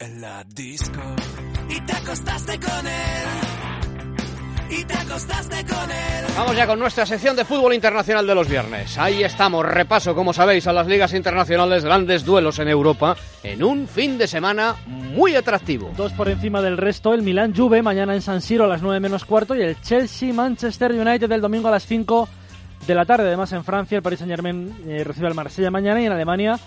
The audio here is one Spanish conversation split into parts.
en la disco y te acostaste con él. Y te acostaste con él. Vamos ya con nuestra sección de fútbol internacional de los viernes. Ahí estamos, repaso, como sabéis, a las ligas internacionales, grandes duelos en Europa, en un fin de semana muy atractivo. Dos por encima del resto, el Milan Juve mañana en San Siro a las 9 menos cuarto y el Chelsea Manchester United el domingo a las 5 de la tarde. Además en Francia el Paris Saint Germain eh, recibe al Marsella mañana y en Alemania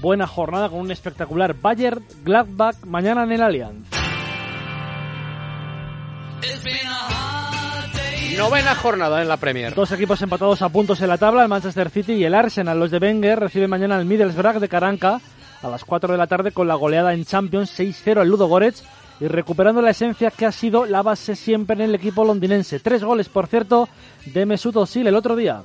buena jornada con un espectacular Bayern Gladbach mañana en el Allianz. Novena jornada en la Premier. Dos equipos empatados a puntos en la tabla, el Manchester City y el Arsenal. Los de Wenger reciben mañana el Middlesbrough de Caranca a las 4 de la tarde con la goleada en Champions 6-0 al Ludo Goretz y recuperando la esencia que ha sido la base siempre en el equipo londinense. Tres goles, por cierto, de Mesut Özil el otro día.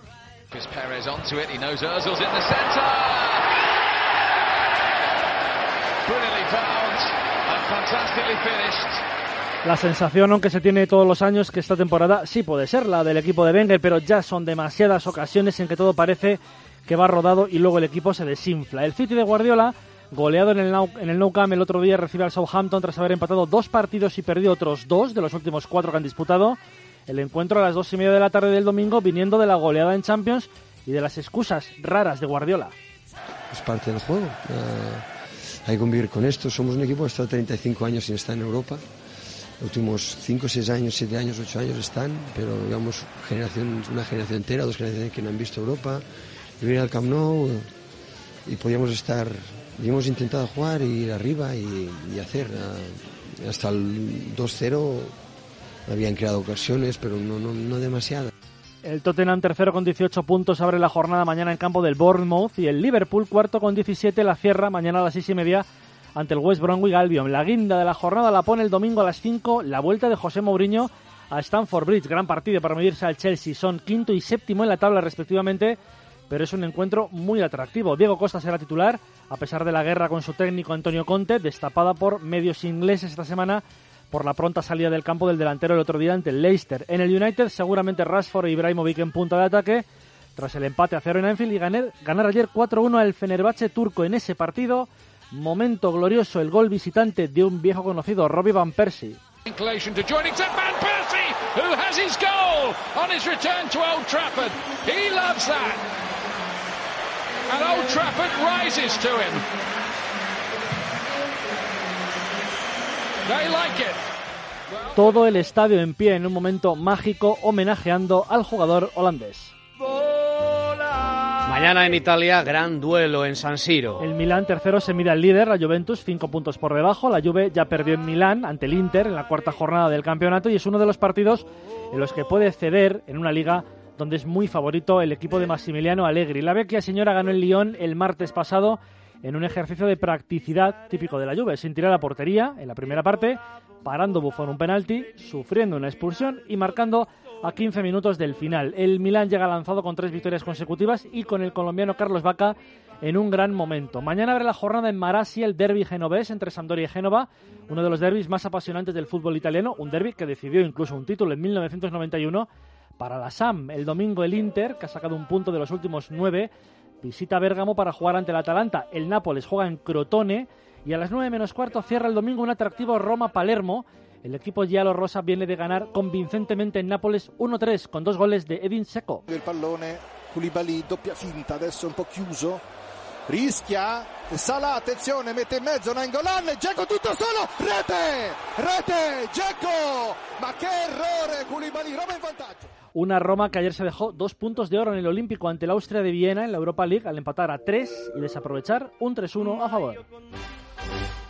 La sensación, aunque se tiene todos los años, que esta temporada sí puede ser la del equipo de Wenger, pero ya son demasiadas ocasiones en que todo parece que va rodado y luego el equipo se desinfla. El City de Guardiola, goleado en el, nou, en el Nou Camp el otro día, recibe al Southampton tras haber empatado dos partidos y perdido otros dos de los últimos cuatro que han disputado. El encuentro a las dos y media de la tarde del domingo, viniendo de la goleada en Champions y de las excusas raras de Guardiola. Es parte del juego. Uh, hay que convivir con esto. Somos un equipo que estado 35 años sin estar en Europa. Los últimos 5, 6 años, 7 años, 8 años están, pero digamos generación, una generación entera, dos generaciones que no han visto Europa. Y venir al Camp Nou y podíamos estar, y hemos intentado jugar y ir arriba y, y hacer. Hasta el 2-0 habían creado ocasiones, pero no, no, no demasiadas. El Tottenham tercero con 18 puntos abre la jornada mañana en campo del Bournemouth y el Liverpool cuarto con 17 la cierra mañana a las 6 y media ante el West Bromwich Albion. La guinda de la jornada la pone el domingo a las 5 la vuelta de José Mourinho a Stamford Bridge. Gran partido para medirse al Chelsea. Son quinto y séptimo en la tabla respectivamente, pero es un encuentro muy atractivo. Diego Costa será titular a pesar de la guerra con su técnico Antonio Conte, destapada por medios ingleses esta semana por la pronta salida del campo del delantero el otro día ante el Leicester. En el United seguramente Rashford e Ibrahimovic en punta de ataque tras el empate a cero en Anfield y ganar, ganar ayer 4-1 al Fenerbahce turco en ese partido. Momento glorioso el gol visitante de un viejo conocido, Robbie Van Persie. Todo el estadio en pie en un momento mágico homenajeando al jugador holandés. Mañana en Italia, gran duelo en San Siro. El Milán tercero se mira al líder, la Juventus, cinco puntos por debajo. La Juve ya perdió en Milán ante el Inter en la cuarta jornada del campeonato y es uno de los partidos en los que puede ceder en una liga donde es muy favorito el equipo de Massimiliano Allegri. La vecchia señora ganó el Lyon el martes pasado en un ejercicio de practicidad típico de la Juve, sin tirar a portería en la primera parte, parando Buffon un penalti, sufriendo una expulsión y marcando a 15 minutos del final. El Milán llega lanzado con tres victorias consecutivas y con el colombiano Carlos Vaca en un gran momento. Mañana abre la jornada en Marassi el derby genovés entre Sampdoria y Génova, uno de los derbis más apasionantes del fútbol italiano, un derby que decidió incluso un título en 1991 para la SAM. El domingo el Inter, que ha sacado un punto de los últimos nueve, visita Bérgamo para jugar ante el Atalanta. El Nápoles juega en Crotone y a las 9 menos cuarto cierra el domingo un atractivo Roma-Palermo. El equipo giallo rosa viene de ganar convincentemente en Nápoles 1-3 con dos goles de Edin Seco. Il pallone, Koulibaly, doppia finta, adesso un po' chiuso. Rischia, Salah, attenzione, mette in mezzo Nangolan, Dzeko tutto solo, rete, rete, Dzeko, ma che errore, Koulibaly, Roma in vantaggio. Una Roma que ayer se dejó dos puntos de oro en el Olímpico ante el Austria de Viena en la Europa League al empatar a tres y desaprovechar un 3-1 a favor.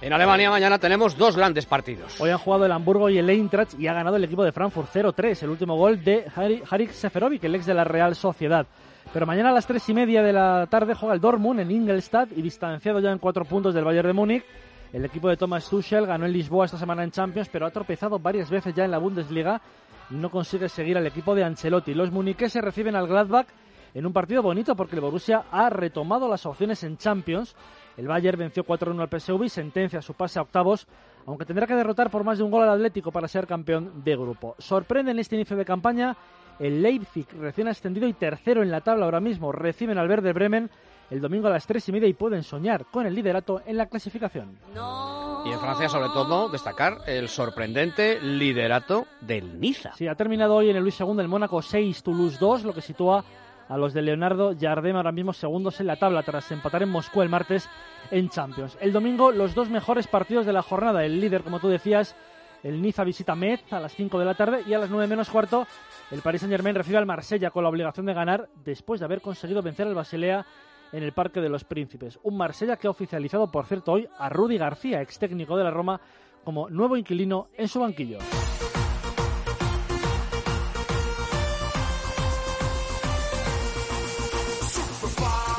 En Alemania mañana tenemos dos grandes partidos. Hoy han jugado el Hamburgo y el Eintracht y ha ganado el equipo de Frankfurt 0-3, el último gol de Harik Seferovic, el ex de la Real Sociedad. Pero mañana a las tres y media de la tarde juega el Dortmund en Ingolstadt y distanciado ya en cuatro puntos del Bayern de Múnich. El equipo de Thomas Tuchel ganó en Lisboa esta semana en Champions, pero ha tropezado varias veces ya en la Bundesliga no consigue seguir al equipo de Ancelotti. Los muniqueses reciben al Gladbach en un partido bonito porque el Borussia ha retomado las opciones en Champions. El Bayern venció 4-1 al PSV y sentencia su pase a octavos, aunque tendrá que derrotar por más de un gol al Atlético para ser campeón de grupo. Sorprende en este inicio de campaña el Leipzig, recién ascendido y tercero en la tabla ahora mismo, reciben al Verde Bremen el domingo a las tres y media y pueden soñar con el liderato en la clasificación. No Y en Francia, sobre todo, destacar el sorprendente liderato del Niza. Sí, ha terminado hoy en el Luis II el Mónaco 6, Toulouse 2, lo que sitúa a los de Leonardo Jardem ahora mismo segundos en la tabla tras empatar en Moscú el martes en Champions. El domingo los dos mejores partidos de la jornada. El líder, como tú decías, el Niza visita Metz a las 5 de la tarde y a las 9 menos cuarto el Paris Saint-Germain recibe al Marsella con la obligación de ganar después de haber conseguido vencer al Basilea en el Parque de los Príncipes. Un Marsella que ha oficializado, por cierto, hoy a Rudy García, ex técnico de la Roma, como nuevo inquilino en su banquillo.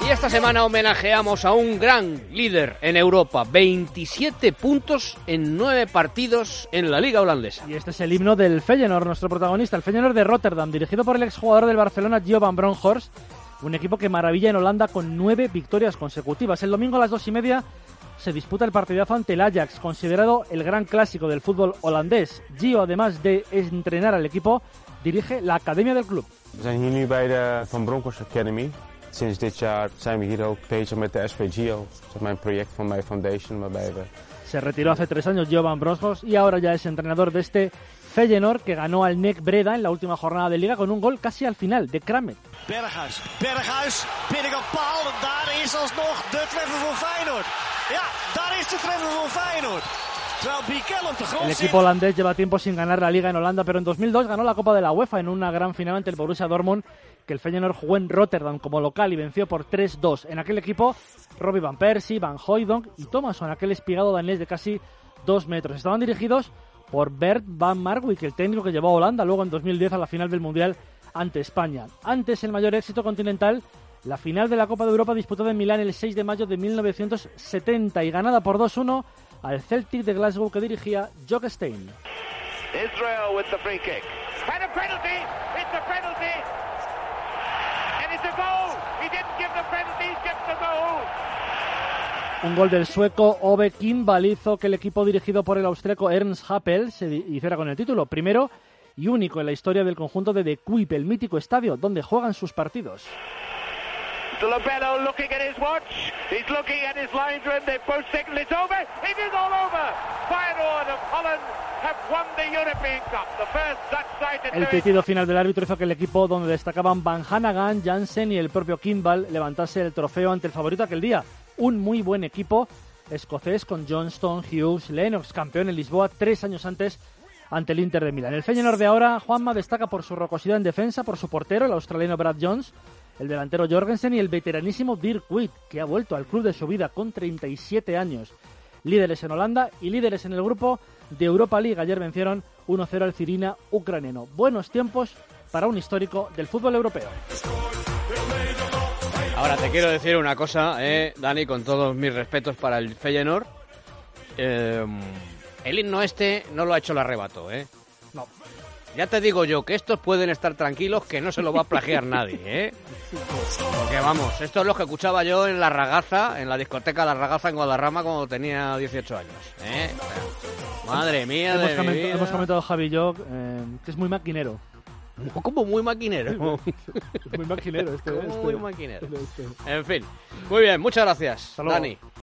Y esta semana homenajeamos a un gran líder en Europa. 27 puntos en 9 partidos en la liga holandesa. Y este es el himno del Feyenoord, nuestro protagonista, el Feyenoord de Rotterdam, dirigido por el exjugador del Barcelona, Gio van Bronckhorst, un equipo que maravilla en Holanda con nueve victorias consecutivas. El domingo a las dos y media se disputa el partidazo ante el Ajax, considerado el gran clásico del fútbol holandés. Gio, además de entrenar al equipo, dirige la academia del club. Bij de Van Bronckhorst Academy. Sinds dit jaar zijn we hier ook bezig met de SV Gio. Dat is mijn project van mijn foundation waarbij we Se retiró hace tres años Gio van Bronckhorst y ahora ya es entrenador de este Feyenoord que ganó al NEC Breda en la última jornada de liga con un gol casi al final de Kramet. Berghuis, Berghuis, paal. Daar is alsnog de treffer voor Feyenoord. Ja, daar is de treffer voor Feyenoord. El equipo holandés lleva tiempo sin ganar la liga en Holanda, pero en 2002 ganó la Copa de la UEFA en una gran final ante el Borussia Dortmund, que el Feyenoord jugó en Rotterdam como local y venció por 3-2. En aquel equipo, Robbie Van Persie, Van Hooijdonk y Thomasson, aquel espigado danés de casi 2 metros. Estaban dirigidos por Bert Van Marwijk, el técnico que llevó a Holanda luego en 2010 a la final del Mundial ante España. Antes, el mayor éxito continental, la final de la Copa de Europa disputada en Milán el 6 de mayo de 1970 y ganada por 2-1 al Celtic de Glasgow que dirigía Jock Stein. Israel with the free kick. And a penalty. It's a penalty. And it's a goal. He didn't give the penalty, he's given the goal. Un gol del sueco Ove Kimball hizo que el equipo dirigido por el austriaco Ernst Happel se hiciera con el título. Primero y único en la historia del conjunto de De Kuip, el mítico estadio donde juegan sus partidos. To El do it. pitido final del árbitro hizo que el equipo donde destacaban Van Hanagan, Jansen y el propio Kimball levantase el trofeo ante el favorito aquel día. Un muy buen equipo escocés con Johnston, Hughes, Lennox, campeón en Lisboa tres años antes ante el Inter de Milán. El Feyenoord de ahora, Juanma, destaca por su rocosidad en defensa, por su portero, el australiano Brad Jones, el delantero Jorgensen y el veteranísimo Dirk Witt, que ha vuelto al club de su vida con 37 años. Líderes en Holanda y líderes en el grupo de Europa League. Ayer vencieron 1-0 al Cirina ucraniano. Buenos tiempos para un histórico del fútbol europeo. Ahora te quiero decir una cosa, eh, Dani, con todos mis respetos para el Feyenoord. Eh, el himno este no lo ha hecho el arrebato, ¿eh? No. Ya te digo yo que estos pueden estar tranquilos que no se lo va a plagiar nadie, ¿eh? Porque vamos, esto es lo que escuchaba yo en la ragaza, en la discoteca La Ragaza en Guadarrama cuando tenía 18 años, ¿eh? Madre mía Hemos, de mi coment- vida. hemos comentado Javi y yo eh, que es muy maquinero. Como muy maquinero. Muy maquinero este. Como este- muy maquinero. este- En fin, muy bien, muchas gracias, Hasta luego. Dani.